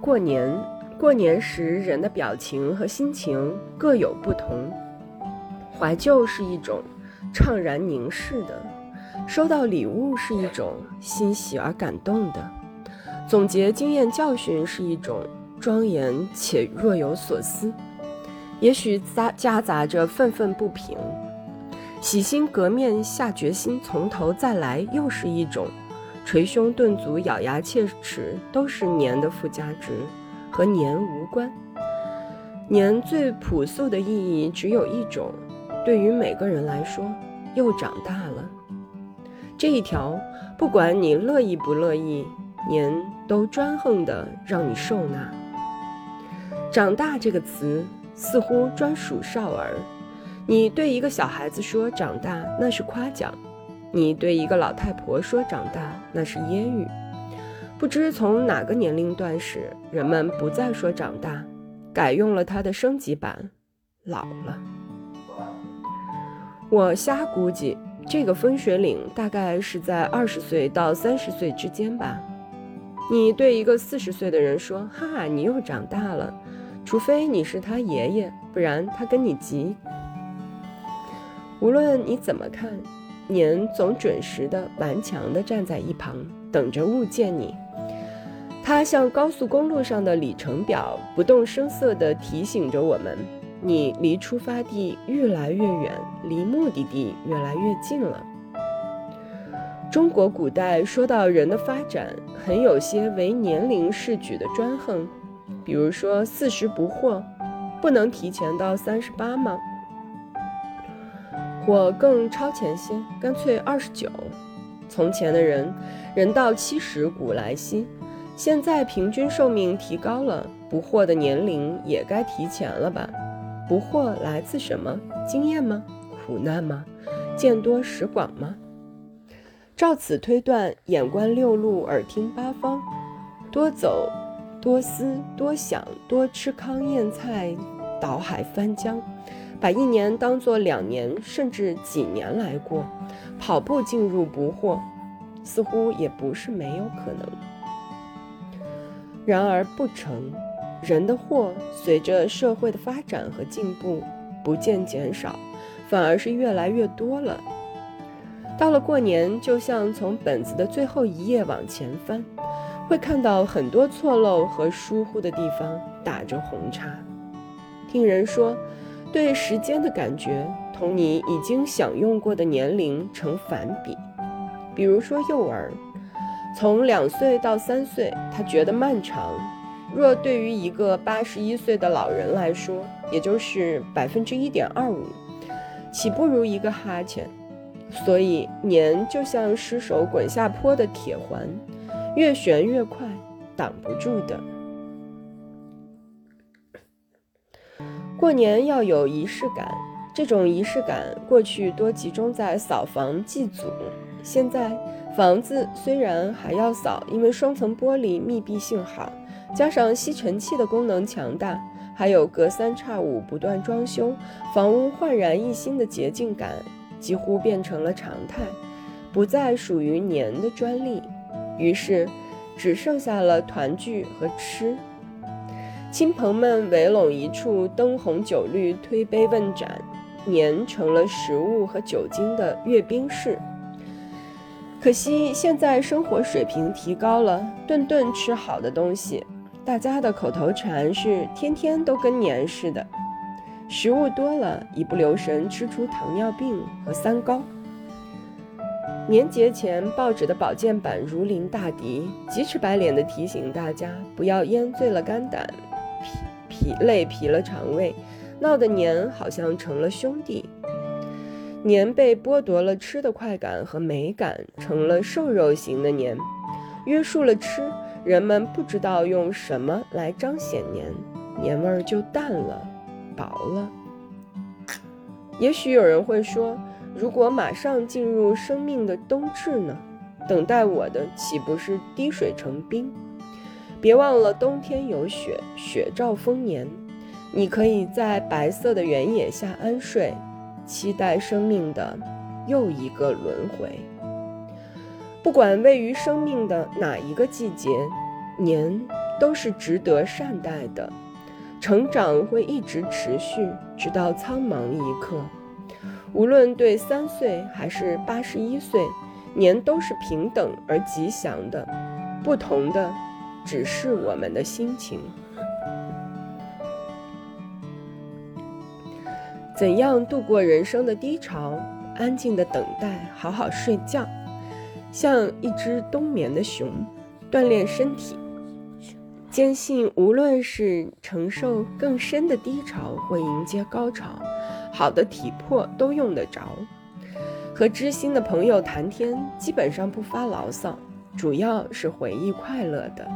过年，过年时人的表情和心情各有不同。怀旧是一种怅然凝视的，收到礼物是一种欣喜而感动的，总结经验教训是一种庄严且若有所思，也许夹夹杂着愤愤不平。洗心革面，下决心从头再来，又是一种捶胸顿足、咬牙切齿，都是年的附加值，和年无关。年最朴素的意义只有一种，对于每个人来说，又长大了。这一条，不管你乐意不乐意，年都专横的让你受纳。长大这个词，似乎专属少儿。你对一个小孩子说“长大”，那是夸奖；你对一个老太婆说“长大”，那是揶揄。不知从哪个年龄段时，人们不再说“长大”，改用了它的升级版“老了”。我瞎估计，这个分水岭大概是在二十岁到三十岁之间吧。你对一个四十岁的人说：“哈哈，你又长大了。”除非你是他爷爷，不然他跟你急。无论你怎么看，年总准时的、顽强的站在一旁，等着物见你。它像高速公路上的里程表，不动声色地提醒着我们：你离出发地越来越远，离目的地越来越近了。中国古代说到人的发展，很有些为年龄试举的专横，比如说四十不惑，不能提前到三十八吗？我更超前些，干脆二十九。从前的人，人到七十古来稀。现在平均寿命提高了，不惑的年龄也该提前了吧？不惑来自什么？经验吗？苦难吗？见多识广吗？照此推断，眼观六路，耳听八方，多走，多思，多想，多吃糠咽菜，倒海翻江。把一年当作两年甚至几年来过，跑步进入不惑，似乎也不是没有可能。然而不成，人的祸随着社会的发展和进步不见减少，反而是越来越多了。到了过年，就像从本子的最后一页往前翻，会看到很多错漏和疏忽的地方打着红叉。听人说。对时间的感觉同你已经享用过的年龄成反比，比如说幼儿，从两岁到三岁，他觉得漫长；若对于一个八十一岁的老人来说，也就是百分之一点二五，岂不如一个哈欠？所以年就像失手滚下坡的铁环，越旋越快，挡不住的。过年要有仪式感，这种仪式感过去多集中在扫房祭祖，现在房子虽然还要扫，因为双层玻璃密闭性好，加上吸尘器的功能强大，还有隔三差五不断装修，房屋焕然一新的洁净感，几乎变成了常态，不再属于年的专利。于是，只剩下了团聚和吃。亲朋们围拢一处，灯红酒绿，推杯问盏，年成了食物和酒精的阅兵式。可惜现在生活水平提高了，顿顿吃好的东西，大家的口头禅是天天都跟年似的。食物多了，一不留神吃出糖尿病和三高。年节前，报纸的保健版如临大敌，急赤白脸地提醒大家不要烟醉了肝胆。疲疲累疲了肠胃，闹得年好像成了兄弟。年被剥夺了吃的快感和美感，成了瘦肉型的年，约束了吃，人们不知道用什么来彰显年，年味儿就淡了，薄了。也许有人会说，如果马上进入生命的冬至呢？等待我的岂不是滴水成冰？别忘了，冬天有雪，雪兆丰年。你可以在白色的原野下安睡，期待生命的又一个轮回。不管位于生命的哪一个季节，年都是值得善待的。成长会一直持续，直到苍茫一刻。无论对三岁还是八十一岁，年都是平等而吉祥的。不同的，只是我们的心情。怎样度过人生的低潮？安静的等待，好好睡觉，像一只冬眠的熊，锻炼身体。坚信，无论是承受更深的低潮，或迎接高潮，好的体魄都用得着。和知心的朋友谈天，基本上不发牢骚，主要是回忆快乐的。